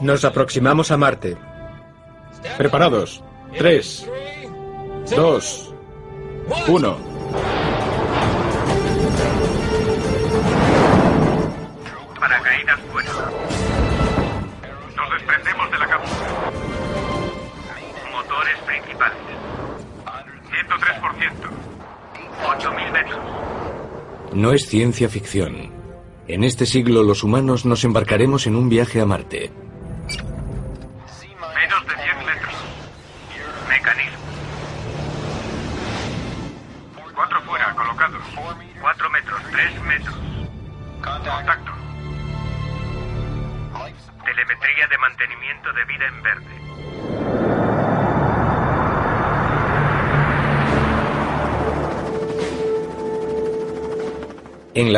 Nos aproximamos a Marte. Preparados. Tres, dos, uno. Paracaídas fuera. Nos desprendemos de la cápsula. Motores principales. 103%. 8.000 metros. No es ciencia ficción. En este siglo los humanos nos embarcaremos en un viaje a Marte.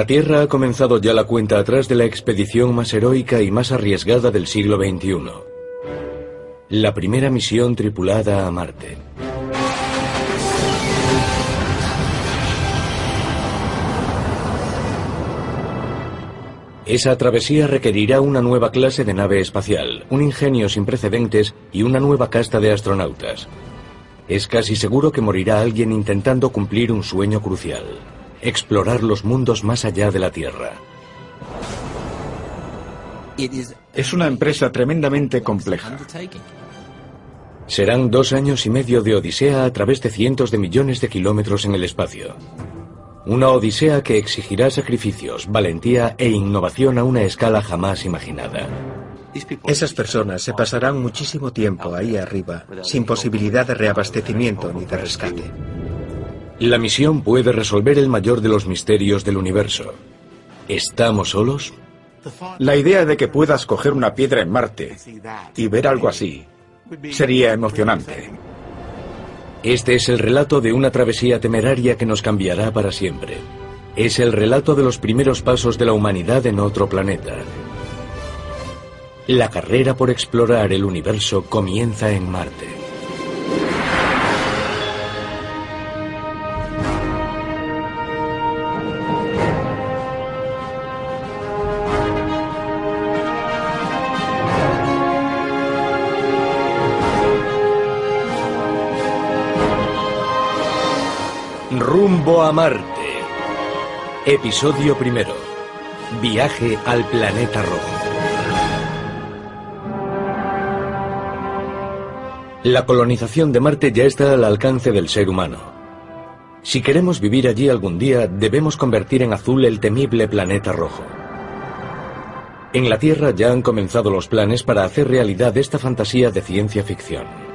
La Tierra ha comenzado ya la cuenta atrás de la expedición más heroica y más arriesgada del siglo XXI. La primera misión tripulada a Marte. Esa travesía requerirá una nueva clase de nave espacial, un ingenio sin precedentes y una nueva casta de astronautas. Es casi seguro que morirá alguien intentando cumplir un sueño crucial, explorar los mundos más allá de la Tierra. Es una empresa tremendamente compleja. Serán dos años y medio de odisea a través de cientos de millones de kilómetros en el espacio. Una odisea que exigirá sacrificios, valentía e innovación a una escala jamás imaginada. Esas personas se pasarán muchísimo tiempo ahí arriba, sin posibilidad de reabastecimiento ni de rescate. La misión puede resolver el mayor de los misterios del universo. ¿Estamos solos? La idea de que puedas coger una piedra en Marte y ver algo así sería emocionante. Este es el relato de una travesía temeraria que nos cambiará para siempre. Es el relato de los primeros pasos de la humanidad en otro planeta. La carrera por explorar el universo comienza en Marte. A Marte. Episodio primero. Viaje al planeta rojo. La colonización de Marte ya está al alcance del ser humano. Si queremos vivir allí algún día, debemos convertir en azul el temible planeta rojo. En la Tierra ya han comenzado los planes para hacer realidad esta fantasía de ciencia ficción.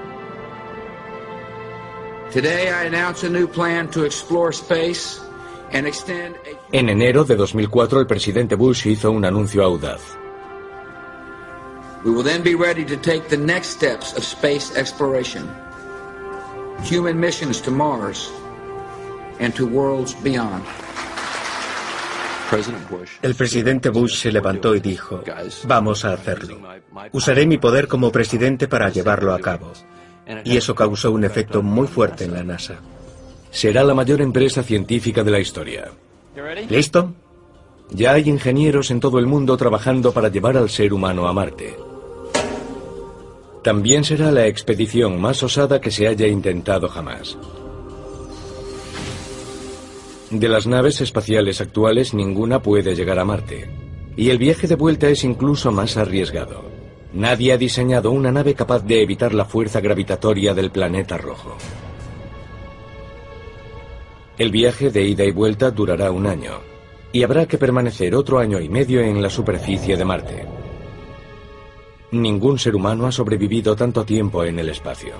En enero de 2004 el presidente Bush hizo un anuncio audaz. We will then be ready to take the next steps of space exploration. Human missions to Mars and to worlds beyond. El presidente Bush se levantó y dijo, vamos a hacerlo. Usaré mi poder como presidente para llevarlo a cabo. Y eso causó un efecto muy fuerte en la NASA. Será la mayor empresa científica de la historia. ¿Listo? Ya hay ingenieros en todo el mundo trabajando para llevar al ser humano a Marte. También será la expedición más osada que se haya intentado jamás. De las naves espaciales actuales, ninguna puede llegar a Marte. Y el viaje de vuelta es incluso más arriesgado. Nadie ha diseñado una nave capaz de evitar la fuerza gravitatoria del planeta rojo. El viaje de ida y vuelta durará un año, y habrá que permanecer otro año y medio en la superficie de Marte. Ningún ser humano ha sobrevivido tanto tiempo en el espacio.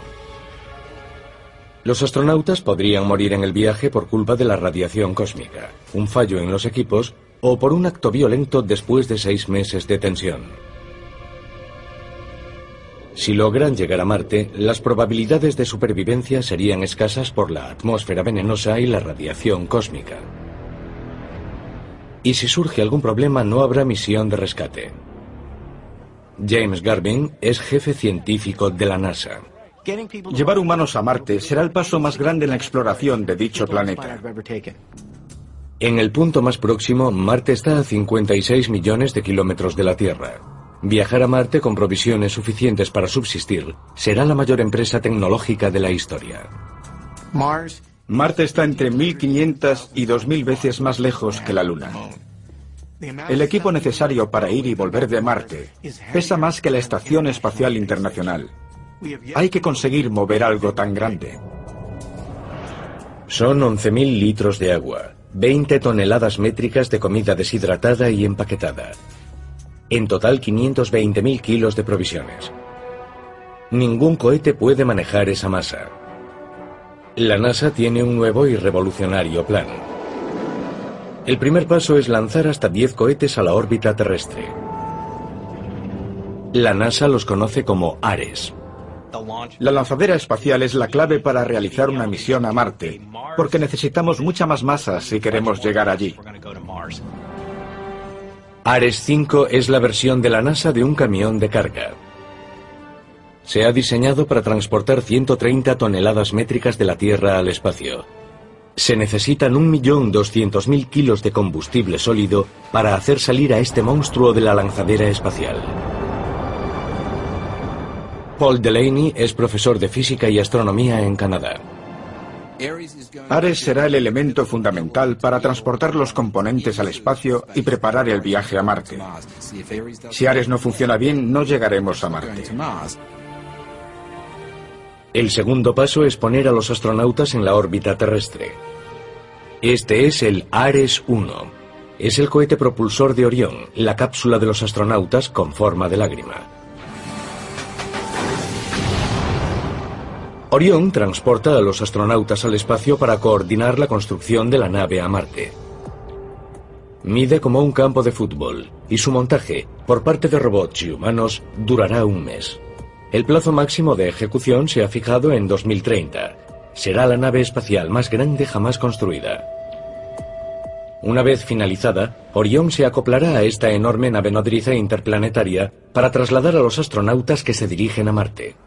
Los astronautas podrían morir en el viaje por culpa de la radiación cósmica, un fallo en los equipos o por un acto violento después de seis meses de tensión. Si logran llegar a Marte, las probabilidades de supervivencia serían escasas por la atmósfera venenosa y la radiación cósmica. Y si surge algún problema no habrá misión de rescate. James Garvin es jefe científico de la NASA. Llevar humanos a Marte será el paso más grande en la exploración de dicho planeta. En el punto más próximo, Marte está a 56 millones de kilómetros de la Tierra. Viajar a Marte con provisiones suficientes para subsistir será la mayor empresa tecnológica de la historia. Marte está entre 1500 y 2000 veces más lejos que la Luna. El equipo necesario para ir y volver de Marte pesa más que la Estación Espacial Internacional. Hay que conseguir mover algo tan grande. Son 11.000 litros de agua, 20 toneladas métricas de comida deshidratada y empaquetada. En total 520.000 kilos de provisiones. Ningún cohete puede manejar esa masa. La NASA tiene un nuevo y revolucionario plan. El primer paso es lanzar hasta 10 cohetes a la órbita terrestre. La NASA los conoce como Ares. La lanzadera espacial es la clave para realizar una misión a Marte, porque necesitamos mucha más masa si queremos llegar allí. Ares 5 es la versión de la NASA de un camión de carga. Se ha diseñado para transportar 130 toneladas métricas de la Tierra al espacio. Se necesitan 1.200.000 kilos de combustible sólido para hacer salir a este monstruo de la lanzadera espacial. Paul Delaney es profesor de física y astronomía en Canadá. Ares será el elemento fundamental para transportar los componentes al espacio y preparar el viaje a Marte. Si Ares no funciona bien, no llegaremos a Marte. El segundo paso es poner a los astronautas en la órbita terrestre. Este es el Ares 1. Es el cohete propulsor de Orión, la cápsula de los astronautas con forma de lágrima. Orión transporta a los astronautas al espacio para coordinar la construcción de la nave a Marte. Mide como un campo de fútbol y su montaje, por parte de robots y humanos, durará un mes. El plazo máximo de ejecución se ha fijado en 2030. Será la nave espacial más grande jamás construida. Una vez finalizada, Orión se acoplará a esta enorme nave nodriza interplanetaria para trasladar a los astronautas que se dirigen a Marte.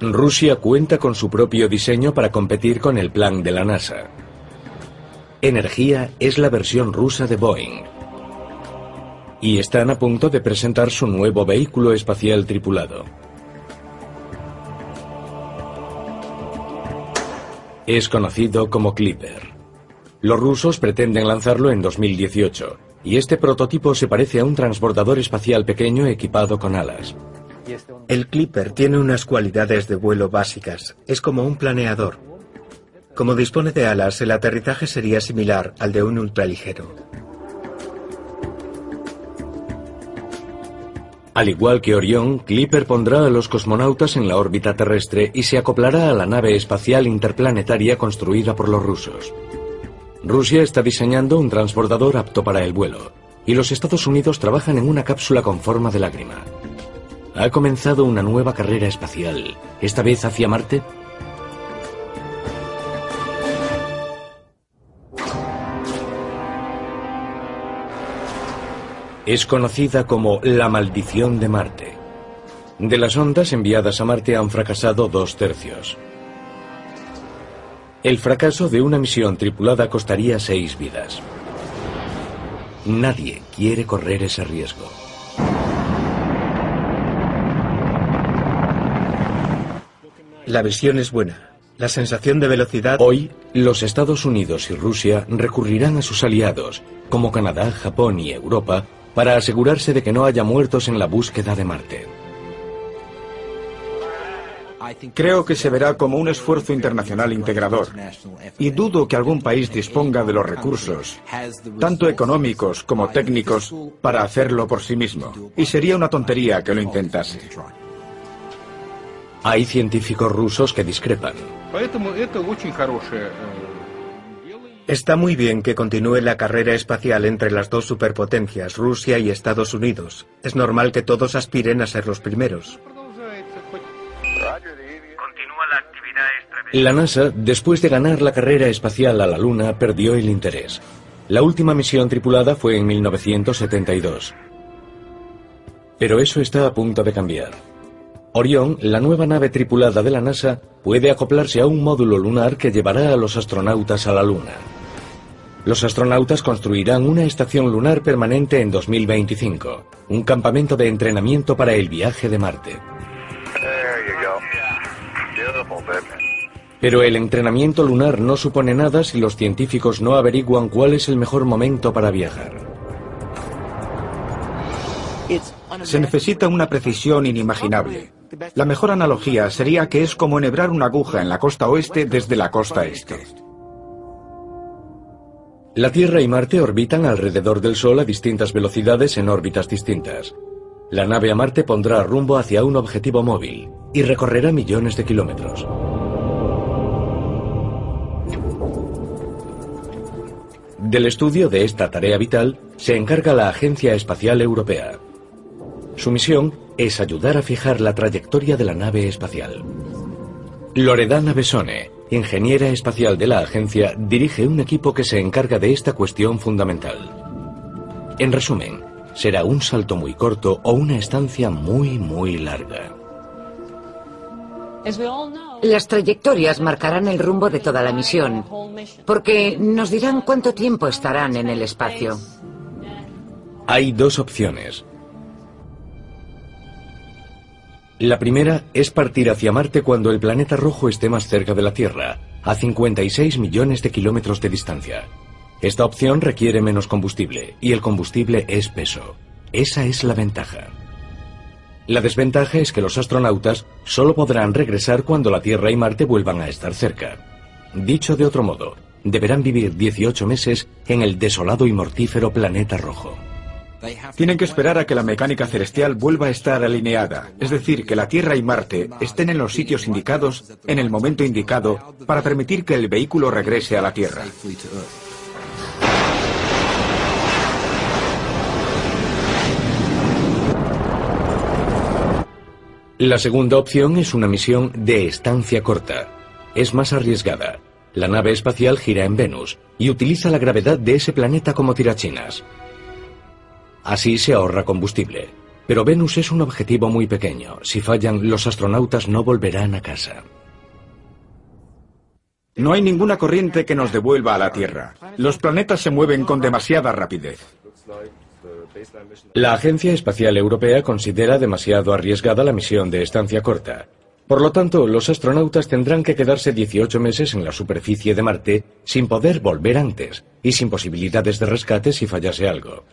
Rusia cuenta con su propio diseño para competir con el plan de la NASA. Energía es la versión rusa de Boeing. Y están a punto de presentar su nuevo vehículo espacial tripulado. Es conocido como Clipper. Los rusos pretenden lanzarlo en 2018, y este prototipo se parece a un transbordador espacial pequeño equipado con alas. El Clipper tiene unas cualidades de vuelo básicas. Es como un planeador. Como dispone de alas, el aterrizaje sería similar al de un ultraligero. Al igual que Orión, Clipper pondrá a los cosmonautas en la órbita terrestre y se acoplará a la nave espacial interplanetaria construida por los rusos. Rusia está diseñando un transbordador apto para el vuelo, y los Estados Unidos trabajan en una cápsula con forma de lágrima. Ha comenzado una nueva carrera espacial, esta vez hacia Marte. Es conocida como la maldición de Marte. De las ondas enviadas a Marte han fracasado dos tercios. El fracaso de una misión tripulada costaría seis vidas. Nadie quiere correr ese riesgo. La visión es buena. La sensación de velocidad... Hoy, los Estados Unidos y Rusia recurrirán a sus aliados, como Canadá, Japón y Europa, para asegurarse de que no haya muertos en la búsqueda de Marte. Creo que se verá como un esfuerzo internacional integrador y dudo que algún país disponga de los recursos, tanto económicos como técnicos, para hacerlo por sí mismo. Y sería una tontería que lo intentase. Hay científicos rusos que discrepan. Está muy bien que continúe la carrera espacial entre las dos superpotencias, Rusia y Estados Unidos. Es normal que todos aspiren a ser los primeros. Continúa la actividad La NASA, después de ganar la carrera espacial a la Luna, perdió el interés. La última misión tripulada fue en 1972. Pero eso está a punto de cambiar. Orión, la nueva nave tripulada de la NASA, puede acoplarse a un módulo lunar que llevará a los astronautas a la Luna. Los astronautas construirán una estación lunar permanente en 2025, un campamento de entrenamiento para el viaje de Marte. Pero el entrenamiento lunar no supone nada si los científicos no averiguan cuál es el mejor momento para viajar. Se necesita una precisión inimaginable. La mejor analogía sería que es como enhebrar una aguja en la costa oeste desde la costa este. La Tierra y Marte orbitan alrededor del Sol a distintas velocidades en órbitas distintas. La nave a Marte pondrá rumbo hacia un objetivo móvil y recorrerá millones de kilómetros. Del estudio de esta tarea vital se encarga la Agencia Espacial Europea. Su misión es ayudar a fijar la trayectoria de la nave espacial. Loredana Besone, ingeniera espacial de la agencia, dirige un equipo que se encarga de esta cuestión fundamental. En resumen, será un salto muy corto o una estancia muy, muy larga. Las trayectorias marcarán el rumbo de toda la misión, porque nos dirán cuánto tiempo estarán en el espacio. Hay dos opciones. La primera es partir hacia Marte cuando el planeta rojo esté más cerca de la Tierra, a 56 millones de kilómetros de distancia. Esta opción requiere menos combustible, y el combustible es peso. Esa es la ventaja. La desventaja es que los astronautas solo podrán regresar cuando la Tierra y Marte vuelvan a estar cerca. Dicho de otro modo, deberán vivir 18 meses en el desolado y mortífero planeta rojo. Tienen que esperar a que la mecánica celestial vuelva a estar alineada, es decir, que la Tierra y Marte estén en los sitios indicados en el momento indicado para permitir que el vehículo regrese a la Tierra. La segunda opción es una misión de estancia corta. Es más arriesgada. La nave espacial gira en Venus y utiliza la gravedad de ese planeta como tirachinas. Así se ahorra combustible. Pero Venus es un objetivo muy pequeño. Si fallan, los astronautas no volverán a casa. No hay ninguna corriente que nos devuelva a la Tierra. Los planetas se mueven con demasiada rapidez. La Agencia Espacial Europea considera demasiado arriesgada la misión de estancia corta. Por lo tanto, los astronautas tendrán que quedarse 18 meses en la superficie de Marte sin poder volver antes y sin posibilidades de rescate si fallase algo.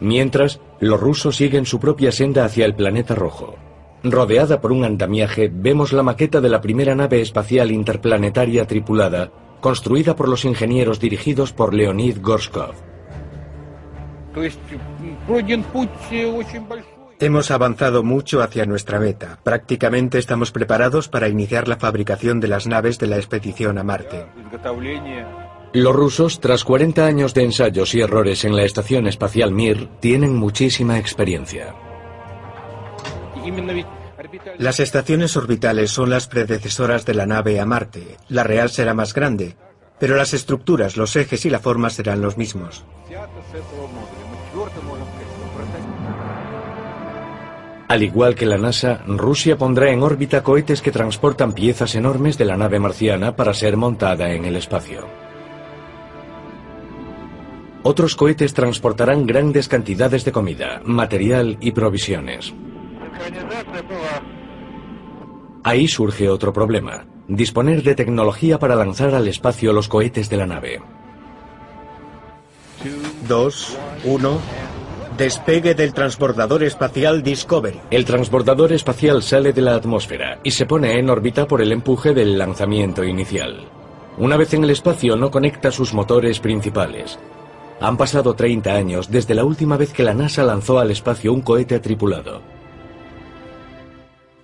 Mientras, los rusos siguen su propia senda hacia el planeta rojo. Rodeada por un andamiaje, vemos la maqueta de la primera nave espacial interplanetaria tripulada construida por los ingenieros dirigidos por Leonid Gorskov. Hemos avanzado mucho hacia nuestra meta. Prácticamente estamos preparados para iniciar la fabricación de las naves de la expedición a Marte. Los rusos, tras 40 años de ensayos y errores en la estación espacial Mir, tienen muchísima experiencia. Las estaciones orbitales son las predecesoras de la nave a Marte. La real será más grande, pero las estructuras, los ejes y la forma serán los mismos. Al igual que la NASA, Rusia pondrá en órbita cohetes que transportan piezas enormes de la nave marciana para ser montada en el espacio. Otros cohetes transportarán grandes cantidades de comida, material y provisiones. Ahí surge otro problema, disponer de tecnología para lanzar al espacio los cohetes de la nave. Dos, uno, despegue del transbordador espacial Discovery. El transbordador espacial sale de la atmósfera y se pone en órbita por el empuje del lanzamiento inicial. Una vez en el espacio no conecta sus motores principales. Han pasado 30 años desde la última vez que la NASA lanzó al espacio un cohete tripulado.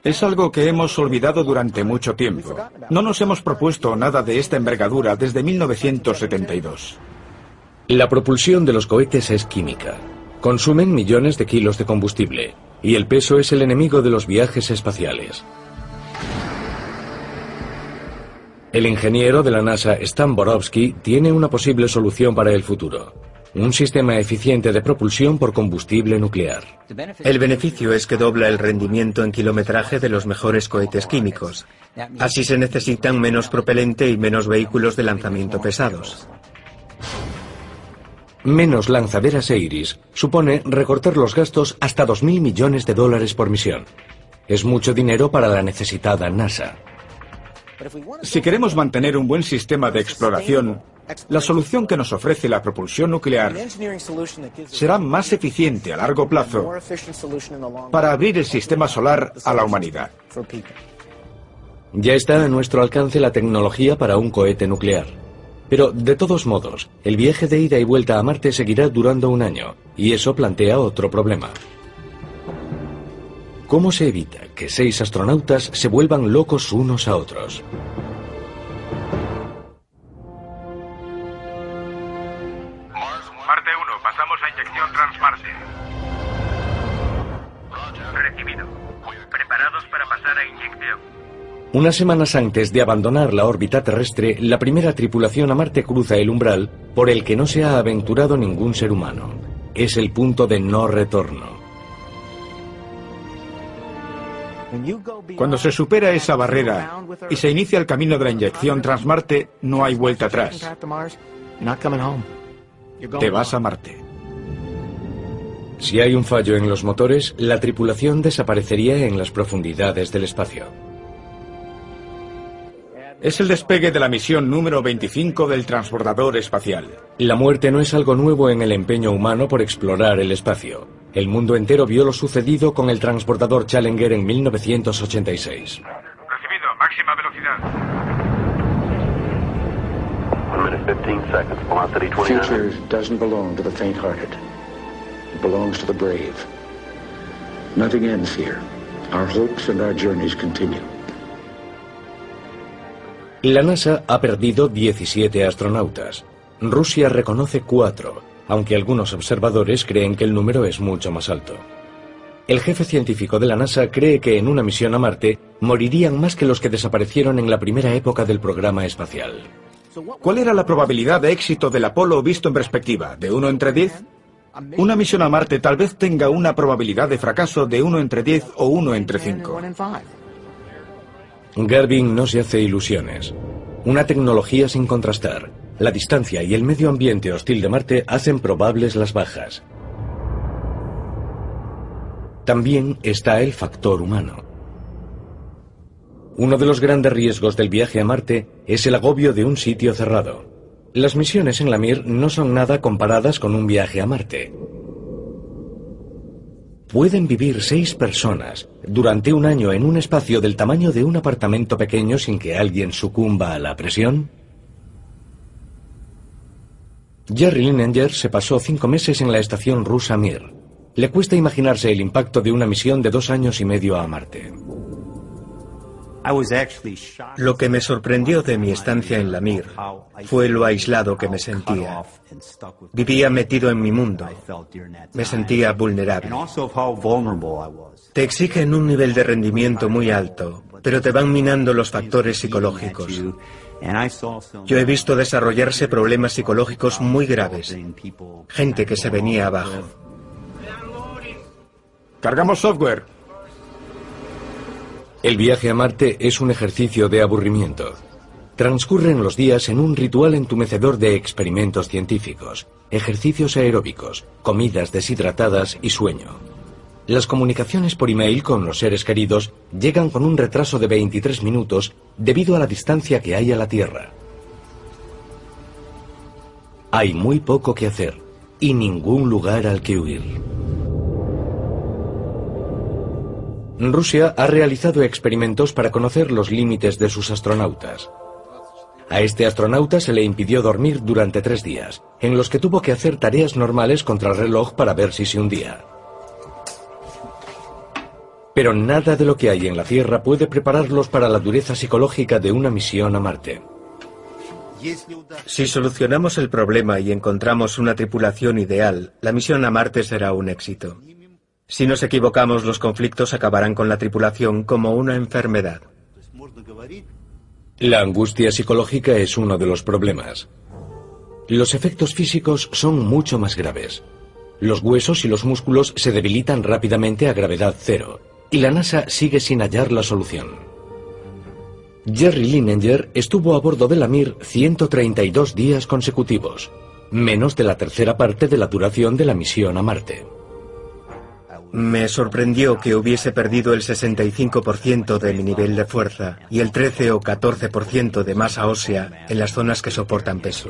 Es algo que hemos olvidado durante mucho tiempo. No nos hemos propuesto nada de esta envergadura desde 1972. La propulsión de los cohetes es química. Consumen millones de kilos de combustible y el peso es el enemigo de los viajes espaciales. El ingeniero de la NASA Stan Borowski tiene una posible solución para el futuro. un sistema eficiente de propulsión por combustible nuclear. El beneficio es que dobla el rendimiento en kilometraje de los mejores cohetes químicos. Así se necesitan menos propelente y menos vehículos de lanzamiento pesados. Menos lanzaderas e iris supone recortar los gastos hasta 2.000 millones de dólares por misión. Es mucho dinero para la necesitada NASA. Si queremos mantener un buen sistema de exploración, la solución que nos ofrece la propulsión nuclear será más eficiente a largo plazo para abrir el sistema solar a la humanidad. Ya está a nuestro alcance la tecnología para un cohete nuclear. Pero, de todos modos, el viaje de ida y vuelta a Marte seguirá durando un año, y eso plantea otro problema. ¿Cómo se evita que seis astronautas se vuelvan locos unos a otros? Marte 1, pasamos a inyección Transmarte. Recibido. Preparados para pasar a inyección. Unas semanas antes de abandonar la órbita terrestre, la primera tripulación a Marte cruza el umbral por el que no se ha aventurado ningún ser humano. Es el punto de no retorno. Cuando se supera esa barrera y se inicia el camino de la inyección Transmarte, no hay vuelta atrás. Te vas a Marte. Si hay un fallo en los motores, la tripulación desaparecería en las profundidades del espacio. Es el despegue de la misión número 25 del transbordador espacial. La muerte no es algo nuevo en el empeño humano por explorar el espacio. El mundo entero vio lo sucedido con el transbordador Challenger en 1986. Recibido, máxima velocidad. Future doesn't belong to the faint-hearted. It belongs to the brave. Nothing ends here. Our hopes and our journeys continue. La NASA ha perdido 17 astronautas. Rusia reconoce 4, aunque algunos observadores creen que el número es mucho más alto. El jefe científico de la NASA cree que en una misión a Marte morirían más que los que desaparecieron en la primera época del programa espacial. ¿Cuál era la probabilidad de éxito del Apolo visto en perspectiva? ¿De 1 entre 10? Una misión a Marte tal vez tenga una probabilidad de fracaso de 1 entre 10 o 1 entre 5. Garvin no se hace ilusiones. Una tecnología sin contrastar, la distancia y el medio ambiente hostil de Marte hacen probables las bajas. También está el factor humano. Uno de los grandes riesgos del viaje a Marte es el agobio de un sitio cerrado. Las misiones en la Mir no son nada comparadas con un viaje a Marte. ¿Pueden vivir seis personas durante un año en un espacio del tamaño de un apartamento pequeño sin que alguien sucumba a la presión? Jerry Linenger se pasó cinco meses en la estación rusa Mir. Le cuesta imaginarse el impacto de una misión de dos años y medio a Marte. Lo que me sorprendió de mi estancia en la Mir fue lo aislado que me sentía. Vivía metido en mi mundo. Me sentía vulnerable. Te exigen un nivel de rendimiento muy alto, pero te van minando los factores psicológicos. Yo he visto desarrollarse problemas psicológicos muy graves. Gente que se venía abajo. Cargamos software. El viaje a Marte es un ejercicio de aburrimiento. Transcurren los días en un ritual entumecedor de experimentos científicos, ejercicios aeróbicos, comidas deshidratadas y sueño. Las comunicaciones por email con los seres queridos llegan con un retraso de 23 minutos debido a la distancia que hay a la Tierra. Hay muy poco que hacer y ningún lugar al que huir. Rusia ha realizado experimentos para conocer los límites de sus astronautas. A este astronauta se le impidió dormir durante tres días, en los que tuvo que hacer tareas normales contra el reloj para ver si se hundía. Pero nada de lo que hay en la Tierra puede prepararlos para la dureza psicológica de una misión a Marte. Si solucionamos el problema y encontramos una tripulación ideal, la misión a Marte será un éxito. Si nos equivocamos, los conflictos acabarán con la tripulación como una enfermedad. La angustia psicológica es uno de los problemas. Los efectos físicos son mucho más graves. Los huesos y los músculos se debilitan rápidamente a gravedad cero, y la NASA sigue sin hallar la solución. Jerry Linenger estuvo a bordo de la Mir 132 días consecutivos, menos de la tercera parte de la duración de la misión a Marte. Me sorprendió que hubiese perdido el 65% de mi nivel de fuerza y el 13 o 14% de masa ósea en las zonas que soportan peso.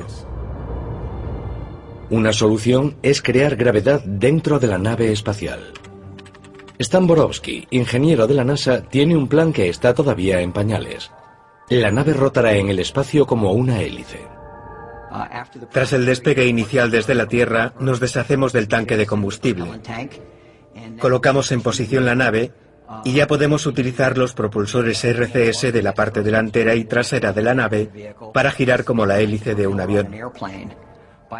Una solución es crear gravedad dentro de la nave espacial. Stan Borowski, ingeniero de la NASA, tiene un plan que está todavía en pañales. La nave rotará en el espacio como una hélice. Tras el despegue inicial desde la Tierra, nos deshacemos del tanque de combustible. Colocamos en posición la nave y ya podemos utilizar los propulsores RCS de la parte delantera y trasera de la nave para girar como la hélice de un avión.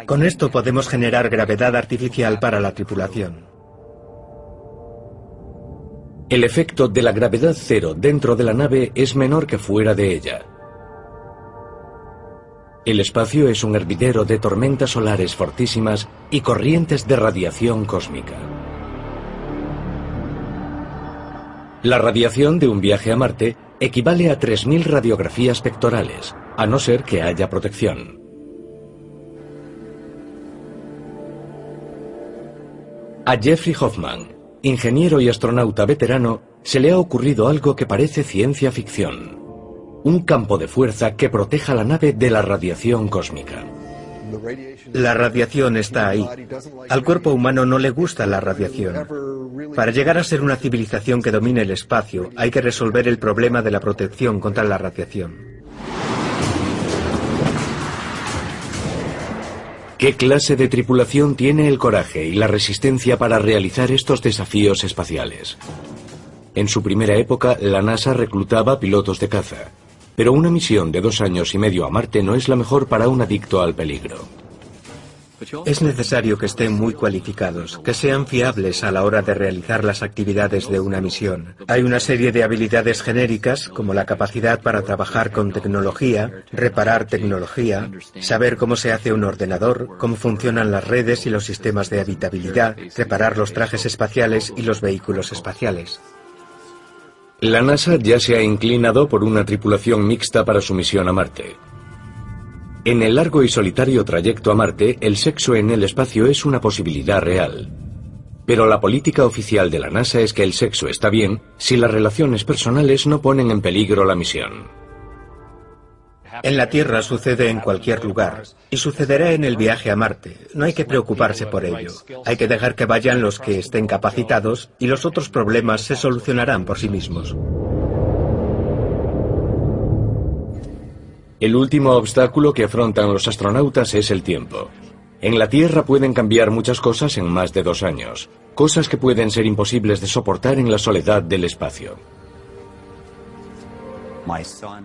Con esto podemos generar gravedad artificial para la tripulación. El efecto de la gravedad cero dentro de la nave es menor que fuera de ella. El espacio es un hervidero de tormentas solares fortísimas y corrientes de radiación cósmica. La radiación de un viaje a Marte equivale a 3.000 radiografías pectorales, a no ser que haya protección. A Jeffrey Hoffman, ingeniero y astronauta veterano, se le ha ocurrido algo que parece ciencia ficción. Un campo de fuerza que proteja la nave de la radiación cósmica. La radiación está ahí. Al cuerpo humano no le gusta la radiación. Para llegar a ser una civilización que domine el espacio, hay que resolver el problema de la protección contra la radiación. ¿Qué clase de tripulación tiene el coraje y la resistencia para realizar estos desafíos espaciales? En su primera época, la NASA reclutaba pilotos de caza, pero una misión de dos años y medio a Marte no es la mejor para un adicto al peligro. Es necesario que estén muy cualificados, que sean fiables a la hora de realizar las actividades de una misión. Hay una serie de habilidades genéricas, como la capacidad para trabajar con tecnología, reparar tecnología, saber cómo se hace un ordenador, cómo funcionan las redes y los sistemas de habitabilidad, reparar los trajes espaciales y los vehículos espaciales. La NASA ya se ha inclinado por una tripulación mixta para su misión a Marte. En el largo y solitario trayecto a Marte, el sexo en el espacio es una posibilidad real. Pero la política oficial de la NASA es que el sexo está bien si las relaciones personales no ponen en peligro la misión. En la Tierra sucede en cualquier lugar y sucederá en el viaje a Marte. No hay que preocuparse por ello. Hay que dejar que vayan los que estén capacitados y los otros problemas se solucionarán por sí mismos. El último obstáculo que afrontan los astronautas es el tiempo. En la Tierra pueden cambiar muchas cosas en más de dos años, cosas que pueden ser imposibles de soportar en la soledad del espacio.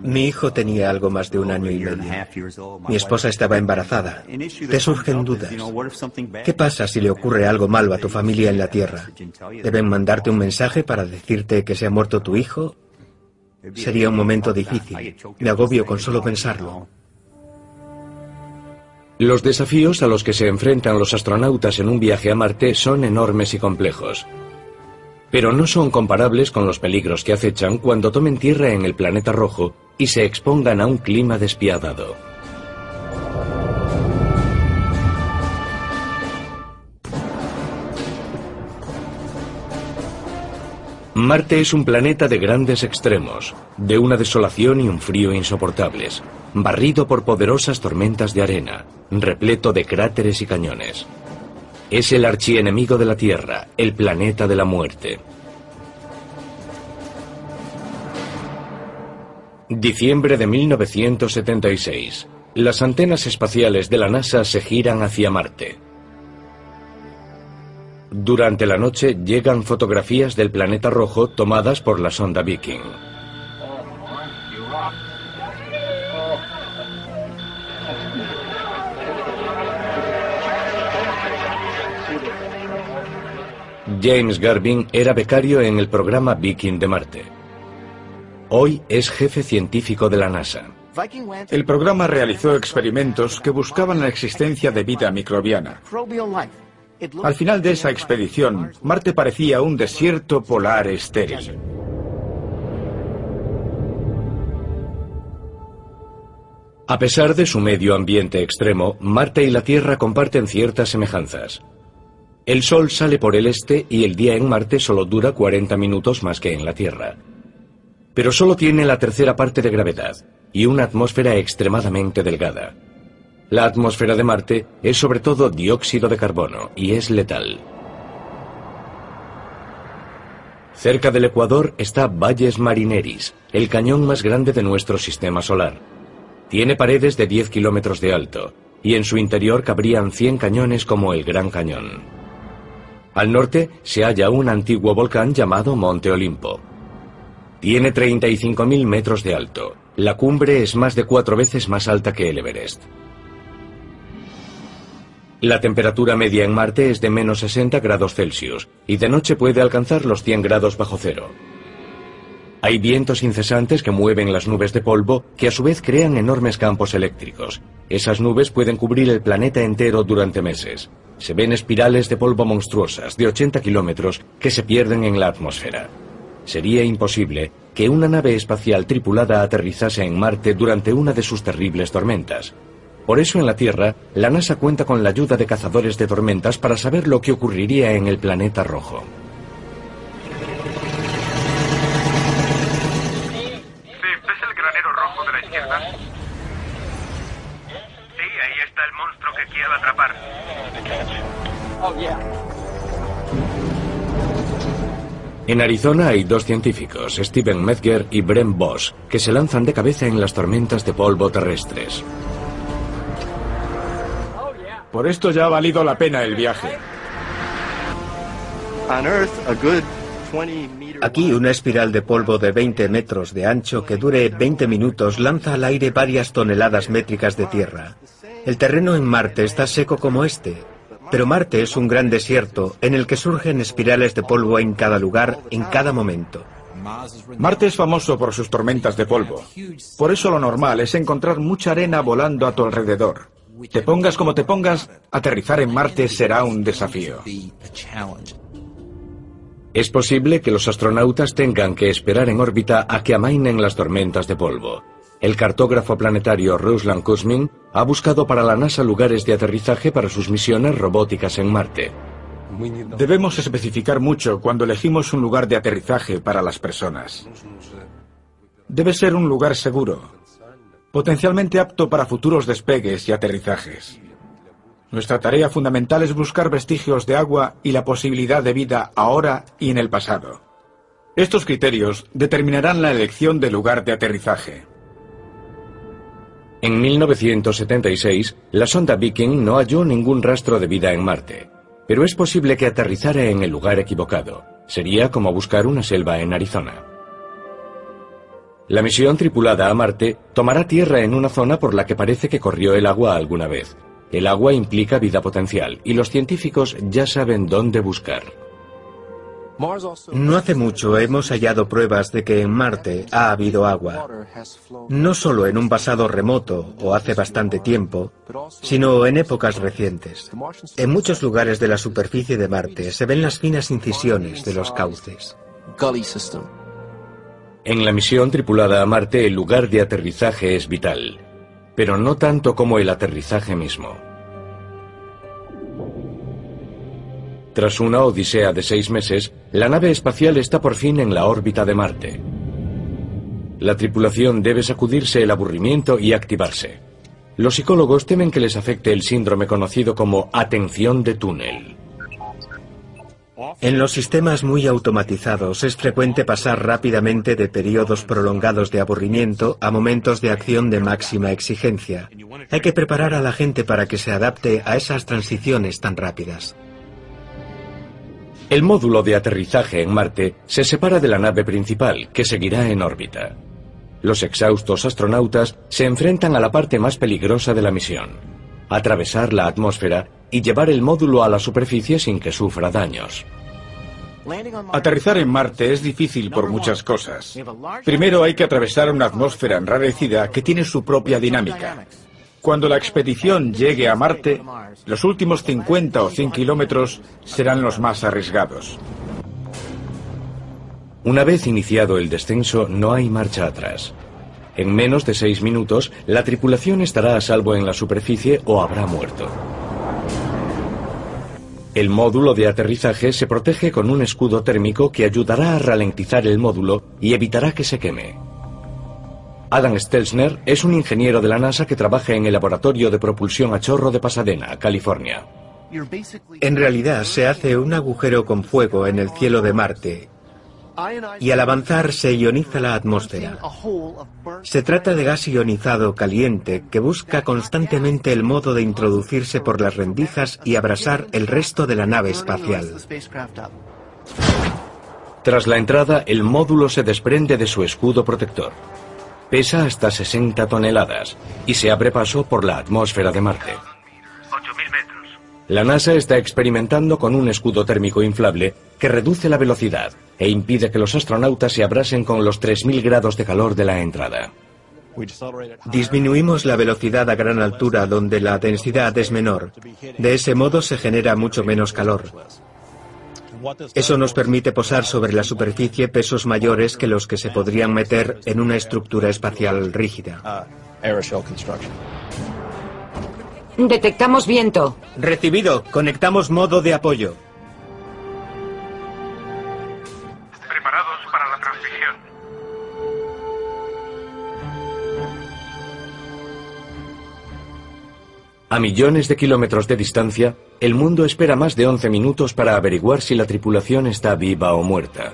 Mi hijo tenía algo más de un año y medio. Mi esposa estaba embarazada. Te surgen dudas. ¿Qué pasa si le ocurre algo malo a tu familia en la Tierra? ¿Deben mandarte un mensaje para decirte que se ha muerto tu hijo Sería un momento difícil. Me agobio con solo pensarlo. Los desafíos a los que se enfrentan los astronautas en un viaje a Marte son enormes y complejos. Pero no son comparables con los peligros que acechan cuando tomen tierra en el planeta rojo y se expongan a un clima despiadado. Marte es un planeta de grandes extremos, de una desolación y un frío insoportables, barrido por poderosas tormentas de arena, repleto de cráteres y cañones. Es el archienemigo de la Tierra, el planeta de la muerte. Diciembre de 1976. Las antenas espaciales de la NASA se giran hacia Marte. Durante la noche llegan fotografías del planeta rojo tomadas por la sonda Viking. James Garvin era becario en el programa Viking de Marte. Hoy es jefe científico de la NASA. El programa realizó experimentos que buscaban la existencia de vida microbiana. Al final de esa expedición, Marte parecía un desierto polar estéril. A pesar de su medio ambiente extremo, Marte y la Tierra comparten ciertas semejanzas. El Sol sale por el este y el día en Marte solo dura 40 minutos más que en la Tierra. Pero solo tiene la tercera parte de gravedad y una atmósfera extremadamente delgada. La atmósfera de Marte es sobre todo dióxido de carbono y es letal. Cerca del Ecuador está Valles Marineris, el cañón más grande de nuestro sistema solar. Tiene paredes de 10 kilómetros de alto, y en su interior cabrían 100 cañones como el Gran Cañón. Al norte se halla un antiguo volcán llamado Monte Olimpo. Tiene 35.000 metros de alto. La cumbre es más de cuatro veces más alta que el Everest. La temperatura media en Marte es de menos 60 grados Celsius y de noche puede alcanzar los 100 grados bajo cero. Hay vientos incesantes que mueven las nubes de polvo que a su vez crean enormes campos eléctricos. Esas nubes pueden cubrir el planeta entero durante meses. Se ven espirales de polvo monstruosas de 80 kilómetros que se pierden en la atmósfera. Sería imposible que una nave espacial tripulada aterrizase en Marte durante una de sus terribles tormentas. Por eso en la Tierra, la NASA cuenta con la ayuda de cazadores de tormentas para saber lo que ocurriría en el planeta rojo. atrapar. En Arizona hay dos científicos, Steven Medger y Brent Boss, que se lanzan de cabeza en las tormentas de polvo terrestres. Por esto ya ha valido la pena el viaje. Aquí una espiral de polvo de 20 metros de ancho que dure 20 minutos lanza al aire varias toneladas métricas de tierra. El terreno en Marte está seco como este, pero Marte es un gran desierto en el que surgen espirales de polvo en cada lugar, en cada momento. Marte es famoso por sus tormentas de polvo. Por eso lo normal es encontrar mucha arena volando a tu alrededor. Te pongas como te pongas, aterrizar en Marte será un desafío. Es posible que los astronautas tengan que esperar en órbita a que amainen las tormentas de polvo. El cartógrafo planetario Ruslan Kuzmin ha buscado para la NASA lugares de aterrizaje para sus misiones robóticas en Marte. Debemos especificar mucho cuando elegimos un lugar de aterrizaje para las personas. Debe ser un lugar seguro, potencialmente apto para futuros despegues y aterrizajes. Nuestra tarea fundamental es buscar vestigios de agua y la posibilidad de vida ahora y en el pasado. Estos criterios determinarán la elección del lugar de aterrizaje. En 1976, la sonda Viking no halló ningún rastro de vida en Marte, pero es posible que aterrizara en el lugar equivocado. Sería como buscar una selva en Arizona. La misión tripulada a Marte tomará tierra en una zona por la que parece que corrió el agua alguna vez. El agua implica vida potencial y los científicos ya saben dónde buscar. No hace mucho hemos hallado pruebas de que en Marte ha habido agua, no solo en un pasado remoto o hace bastante tiempo, sino en épocas recientes. En muchos lugares de la superficie de Marte se ven las finas incisiones de los cauces. En la misión tripulada a Marte el lugar de aterrizaje es vital, pero no tanto como el aterrizaje mismo. Tras una odisea de seis meses, la nave espacial está por fin en la órbita de Marte. La tripulación debe sacudirse el aburrimiento y activarse. Los psicólogos temen que les afecte el síndrome conocido como atención de túnel. En los sistemas muy automatizados es frecuente pasar rápidamente de periodos prolongados de aburrimiento a momentos de acción de máxima exigencia. Hay que preparar a la gente para que se adapte a esas transiciones tan rápidas. El módulo de aterrizaje en Marte se separa de la nave principal, que seguirá en órbita. Los exhaustos astronautas se enfrentan a la parte más peligrosa de la misión, atravesar la atmósfera y llevar el módulo a la superficie sin que sufra daños. Aterrizar en Marte es difícil por muchas cosas. Primero hay que atravesar una atmósfera enrarecida que tiene su propia dinámica. Cuando la expedición llegue a Marte, los últimos 50 o 100 kilómetros serán los más arriesgados. Una vez iniciado el descenso, no hay marcha atrás. En menos de seis minutos, la tripulación estará a salvo en la superficie o habrá muerto. El módulo de aterrizaje se protege con un escudo térmico que ayudará a ralentizar el módulo y evitará que se queme. Adam Stelzner es un ingeniero de la NASA que trabaja en el laboratorio de propulsión a chorro de Pasadena, California. En realidad se hace un agujero con fuego en el cielo de Marte y al avanzar se ioniza la atmósfera. Se trata de gas ionizado caliente que busca constantemente el modo de introducirse por las rendijas y abrasar el resto de la nave espacial. Tras la entrada, el módulo se desprende de su escudo protector. Pesa hasta 60 toneladas y se abre paso por la atmósfera de Marte. La NASA está experimentando con un escudo térmico inflable que reduce la velocidad e impide que los astronautas se abrasen con los 3.000 grados de calor de la entrada. Disminuimos la velocidad a gran altura donde la densidad es menor. De ese modo se genera mucho menos calor. Eso nos permite posar sobre la superficie pesos mayores que los que se podrían meter en una estructura espacial rígida. Detectamos viento. Recibido. Conectamos modo de apoyo. Preparados para la transmisión. A millones de kilómetros de distancia, el mundo espera más de 11 minutos para averiguar si la tripulación está viva o muerta.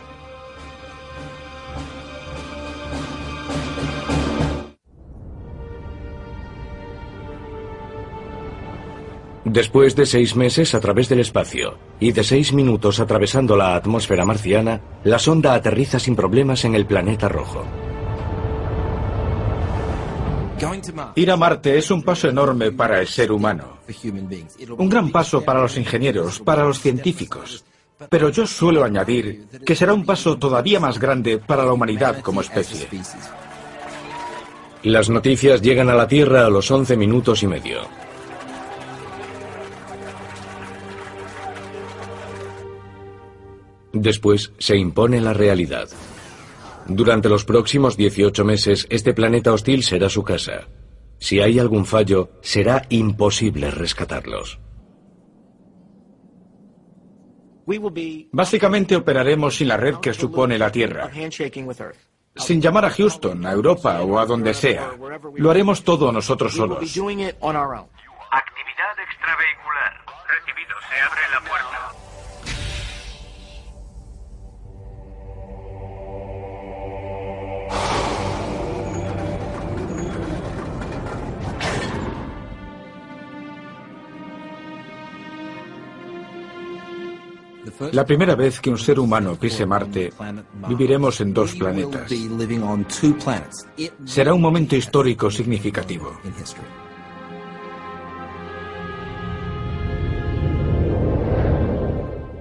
Después de seis meses a través del espacio y de seis minutos atravesando la atmósfera marciana, la sonda aterriza sin problemas en el planeta rojo. Ir a Marte es un paso enorme para el ser humano. Un gran paso para los ingenieros, para los científicos. Pero yo suelo añadir que será un paso todavía más grande para la humanidad como especie. Las noticias llegan a la Tierra a los 11 minutos y medio. Después se impone la realidad. Durante los próximos 18 meses, este planeta hostil será su casa. Si hay algún fallo, será imposible rescatarlos. Básicamente operaremos sin la red que supone la Tierra. Sin llamar a Houston, a Europa o a donde sea. Lo haremos todo nosotros solos. Actividad extravehicular. Recibido. Se abre la puerta. La primera vez que un ser humano pise Marte, viviremos en dos planetas. Será un momento histórico significativo.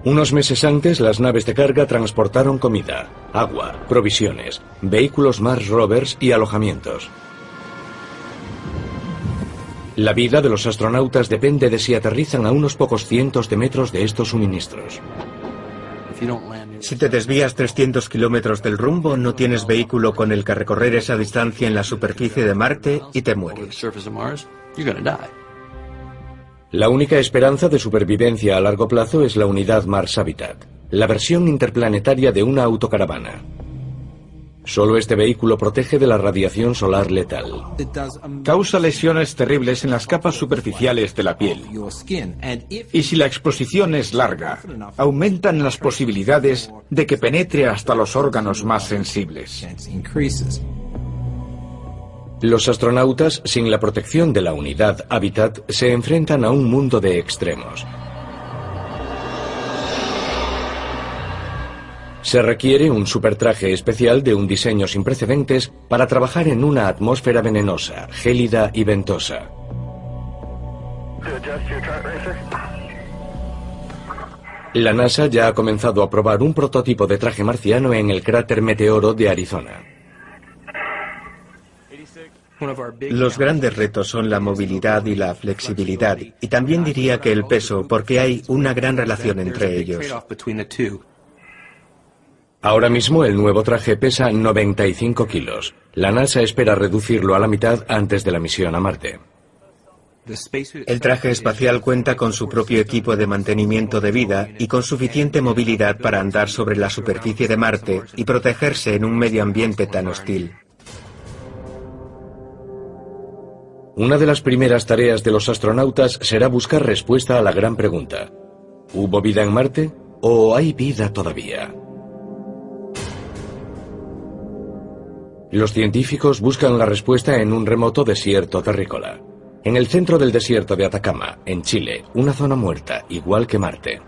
Unos meses antes, las naves de carga transportaron comida, agua, provisiones, vehículos Mars rovers y alojamientos. La vida de los astronautas depende de si aterrizan a unos pocos cientos de metros de estos suministros. Si te desvías 300 kilómetros del rumbo, no tienes vehículo con el que recorrer esa distancia en la superficie de Marte y te mueres. La única esperanza de supervivencia a largo plazo es la unidad Mars Habitat, la versión interplanetaria de una autocaravana. Solo este vehículo protege de la radiación solar letal. Causa lesiones terribles en las capas superficiales de la piel. Y si la exposición es larga, aumentan las posibilidades de que penetre hasta los órganos más sensibles. Los astronautas, sin la protección de la unidad Habitat, se enfrentan a un mundo de extremos. Se requiere un supertraje especial de un diseño sin precedentes para trabajar en una atmósfera venenosa, gélida y ventosa. La NASA ya ha comenzado a probar un prototipo de traje marciano en el cráter Meteoro de Arizona. Los grandes retos son la movilidad y la flexibilidad, y también diría que el peso, porque hay una gran relación entre ellos. Ahora mismo el nuevo traje pesa 95 kilos. La NASA espera reducirlo a la mitad antes de la misión a Marte. El traje espacial cuenta con su propio equipo de mantenimiento de vida y con suficiente movilidad para andar sobre la superficie de Marte y protegerse en un medio ambiente tan hostil. Una de las primeras tareas de los astronautas será buscar respuesta a la gran pregunta. ¿Hubo vida en Marte o hay vida todavía? Los científicos buscan la respuesta en un remoto desierto terrícola. En el centro del desierto de Atacama, en Chile, una zona muerta, igual que Marte.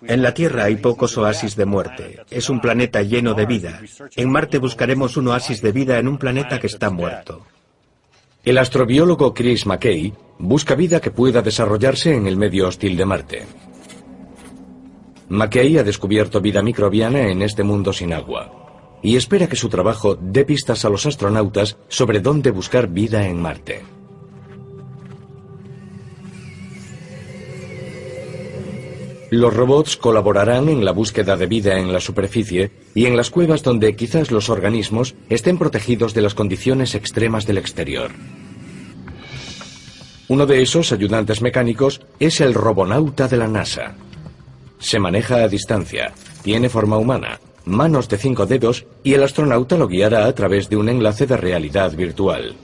En la Tierra hay pocos oasis de muerte. Es un planeta lleno de vida. En Marte buscaremos un oasis de vida en un planeta que está muerto. El astrobiólogo Chris McKay busca vida que pueda desarrollarse en el medio hostil de Marte. McKay ha descubierto vida microbiana en este mundo sin agua y espera que su trabajo dé pistas a los astronautas sobre dónde buscar vida en Marte. Los robots colaborarán en la búsqueda de vida en la superficie y en las cuevas donde quizás los organismos estén protegidos de las condiciones extremas del exterior. Uno de esos ayudantes mecánicos es el robonauta de la NASA. Se maneja a distancia, tiene forma humana, manos de cinco dedos y el astronauta lo guiará a través de un enlace de realidad virtual.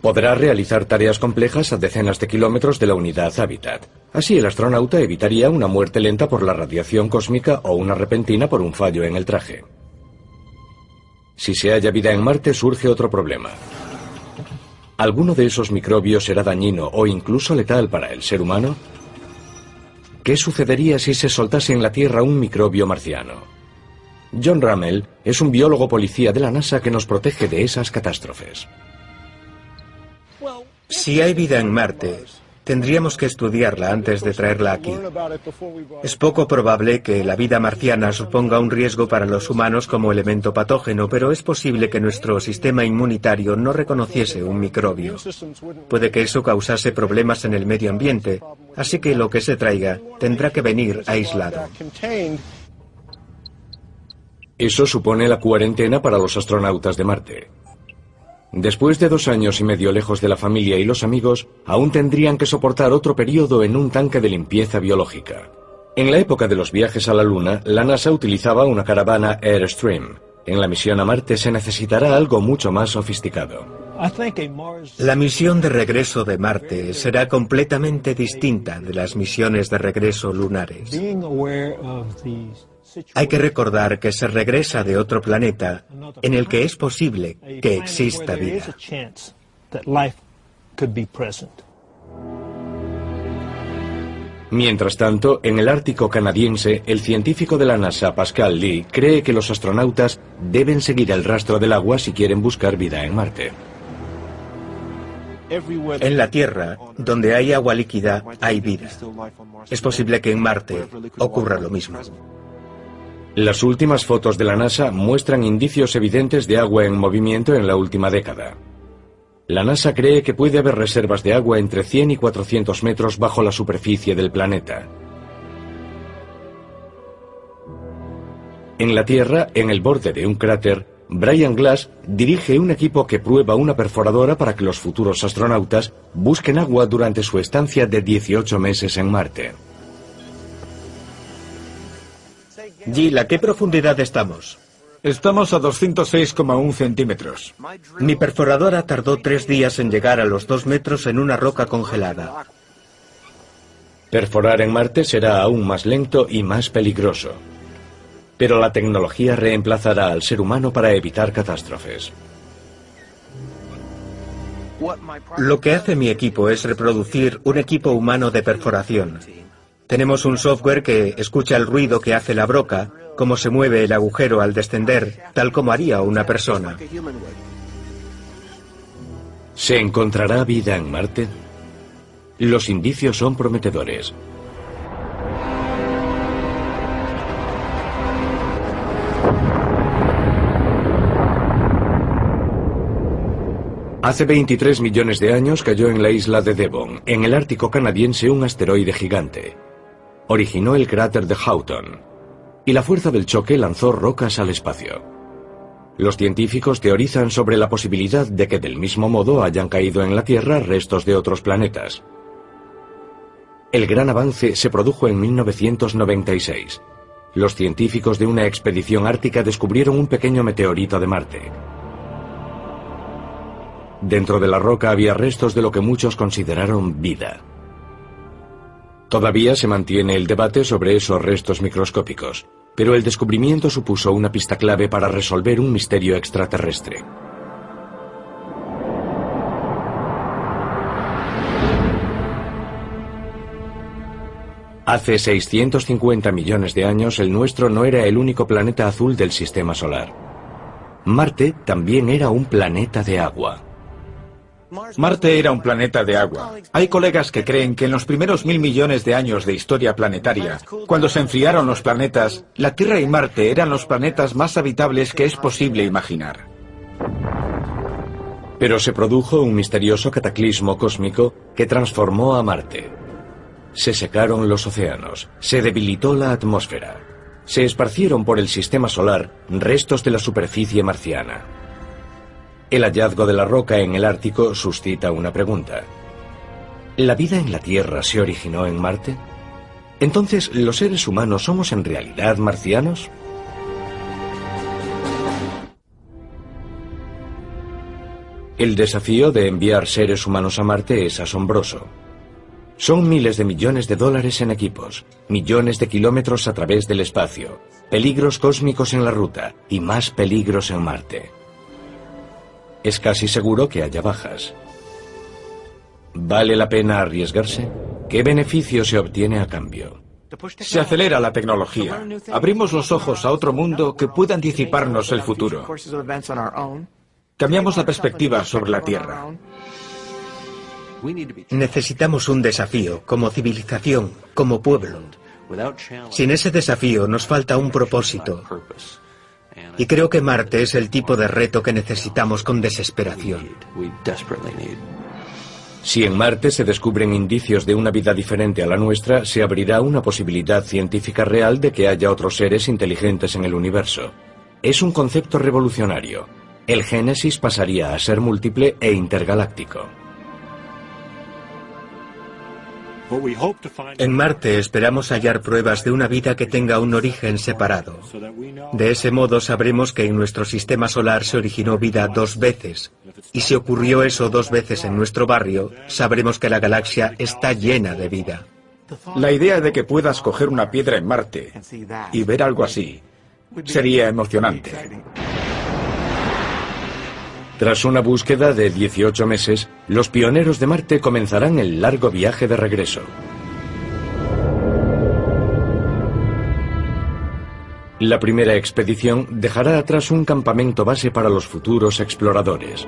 Podrá realizar tareas complejas a decenas de kilómetros de la unidad Habitat. Así el astronauta evitaría una muerte lenta por la radiación cósmica o una repentina por un fallo en el traje. Si se halla vida en Marte surge otro problema. ¿Alguno de esos microbios será dañino o incluso letal para el ser humano? ¿Qué sucedería si se soltase en la Tierra un microbio marciano? John Rummel es un biólogo policía de la NASA que nos protege de esas catástrofes. Si hay vida en Marte, tendríamos que estudiarla antes de traerla aquí. Es poco probable que la vida marciana suponga un riesgo para los humanos como elemento patógeno, pero es posible que nuestro sistema inmunitario no reconociese un microbio. Puede que eso causase problemas en el medio ambiente, así que lo que se traiga tendrá que venir aislado. Eso supone la cuarentena para los astronautas de Marte. Después de dos años y medio lejos de la familia y los amigos, aún tendrían que soportar otro periodo en un tanque de limpieza biológica. En la época de los viajes a la Luna, la NASA utilizaba una caravana Airstream. En la misión a Marte se necesitará algo mucho más sofisticado. La misión de regreso de Marte será completamente distinta de las misiones de regreso lunares. Hay que recordar que se regresa de otro planeta en el que es posible que exista vida. Mientras tanto, en el Ártico canadiense, el científico de la NASA, Pascal Lee, cree que los astronautas deben seguir el rastro del agua si quieren buscar vida en Marte. En la Tierra, donde hay agua líquida, hay vida. Es posible que en Marte ocurra lo mismo. Las últimas fotos de la NASA muestran indicios evidentes de agua en movimiento en la última década. La NASA cree que puede haber reservas de agua entre 100 y 400 metros bajo la superficie del planeta. En la Tierra, en el borde de un cráter, Brian Glass dirige un equipo que prueba una perforadora para que los futuros astronautas busquen agua durante su estancia de 18 meses en Marte. Gil, ¿a qué profundidad estamos? Estamos a 206,1 centímetros. Mi perforadora tardó tres días en llegar a los dos metros en una roca congelada. Perforar en Marte será aún más lento y más peligroso. Pero la tecnología reemplazará al ser humano para evitar catástrofes. Lo que hace mi equipo es reproducir un equipo humano de perforación. Tenemos un software que escucha el ruido que hace la broca, cómo se mueve el agujero al descender, tal como haría una persona. ¿Se encontrará vida en Marte? Los indicios son prometedores. Hace 23 millones de años cayó en la isla de Devon, en el Ártico canadiense, un asteroide gigante. Originó el cráter de Houghton, y la fuerza del choque lanzó rocas al espacio. Los científicos teorizan sobre la posibilidad de que del mismo modo hayan caído en la Tierra restos de otros planetas. El gran avance se produjo en 1996. Los científicos de una expedición ártica descubrieron un pequeño meteorito de Marte. Dentro de la roca había restos de lo que muchos consideraron vida. Todavía se mantiene el debate sobre esos restos microscópicos, pero el descubrimiento supuso una pista clave para resolver un misterio extraterrestre. Hace 650 millones de años el nuestro no era el único planeta azul del sistema solar. Marte también era un planeta de agua. Marte era un planeta de agua. Hay colegas que creen que en los primeros mil millones de años de historia planetaria, cuando se enfriaron los planetas, la Tierra y Marte eran los planetas más habitables que es posible imaginar. Pero se produjo un misterioso cataclismo cósmico que transformó a Marte. Se secaron los océanos, se debilitó la atmósfera, se esparcieron por el sistema solar restos de la superficie marciana. El hallazgo de la roca en el Ártico suscita una pregunta. ¿La vida en la Tierra se originó en Marte? Entonces, ¿los seres humanos somos en realidad marcianos? El desafío de enviar seres humanos a Marte es asombroso. Son miles de millones de dólares en equipos, millones de kilómetros a través del espacio, peligros cósmicos en la ruta y más peligros en Marte es casi seguro que haya bajas. ¿Vale la pena arriesgarse? ¿Qué beneficio se obtiene a cambio? Se acelera la tecnología. Abrimos los ojos a otro mundo que pueda anticiparnos el futuro. Cambiamos la perspectiva sobre la Tierra. Necesitamos un desafío, como civilización, como pueblo. Sin ese desafío nos falta un propósito. Y creo que Marte es el tipo de reto que necesitamos con desesperación. Si en Marte se descubren indicios de una vida diferente a la nuestra, se abrirá una posibilidad científica real de que haya otros seres inteligentes en el universo. Es un concepto revolucionario. El Génesis pasaría a ser múltiple e intergaláctico. En Marte esperamos hallar pruebas de una vida que tenga un origen separado. De ese modo sabremos que en nuestro sistema solar se originó vida dos veces. Y si ocurrió eso dos veces en nuestro barrio, sabremos que la galaxia está llena de vida. La idea de que puedas coger una piedra en Marte y ver algo así sería emocionante. Tras una búsqueda de 18 meses, los pioneros de Marte comenzarán el largo viaje de regreso. La primera expedición dejará atrás un campamento base para los futuros exploradores.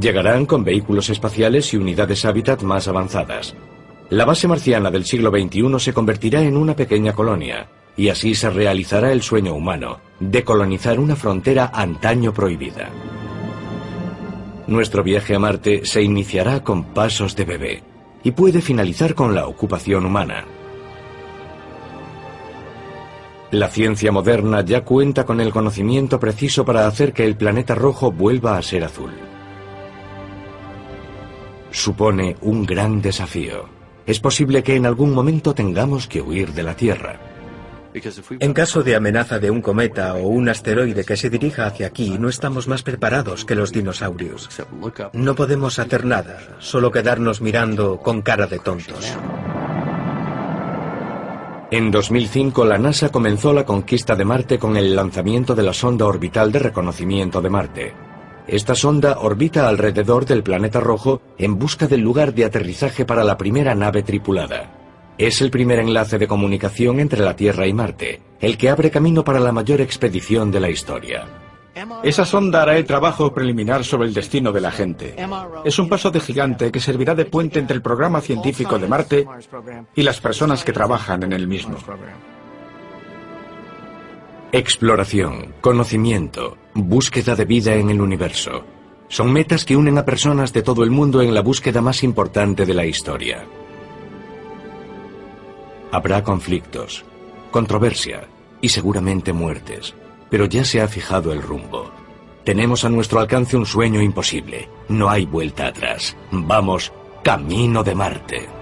Llegarán con vehículos espaciales y unidades hábitat más avanzadas. La base marciana del siglo XXI se convertirá en una pequeña colonia, y así se realizará el sueño humano de colonizar una frontera antaño prohibida. Nuestro viaje a Marte se iniciará con pasos de bebé y puede finalizar con la ocupación humana. La ciencia moderna ya cuenta con el conocimiento preciso para hacer que el planeta rojo vuelva a ser azul. Supone un gran desafío. Es posible que en algún momento tengamos que huir de la Tierra. En caso de amenaza de un cometa o un asteroide que se dirija hacia aquí, no estamos más preparados que los dinosaurios. No podemos hacer nada, solo quedarnos mirando con cara de tontos. En 2005 la NASA comenzó la conquista de Marte con el lanzamiento de la sonda orbital de reconocimiento de Marte. Esta sonda orbita alrededor del planeta rojo en busca del lugar de aterrizaje para la primera nave tripulada. Es el primer enlace de comunicación entre la Tierra y Marte, el que abre camino para la mayor expedición de la historia. Esa sonda hará el trabajo preliminar sobre el destino de la gente. Es un paso de gigante que servirá de puente entre el programa científico de Marte y las personas que trabajan en el mismo. Exploración, conocimiento, búsqueda de vida en el universo. Son metas que unen a personas de todo el mundo en la búsqueda más importante de la historia. Habrá conflictos, controversia y seguramente muertes, pero ya se ha fijado el rumbo. Tenemos a nuestro alcance un sueño imposible. No hay vuelta atrás. Vamos, camino de Marte.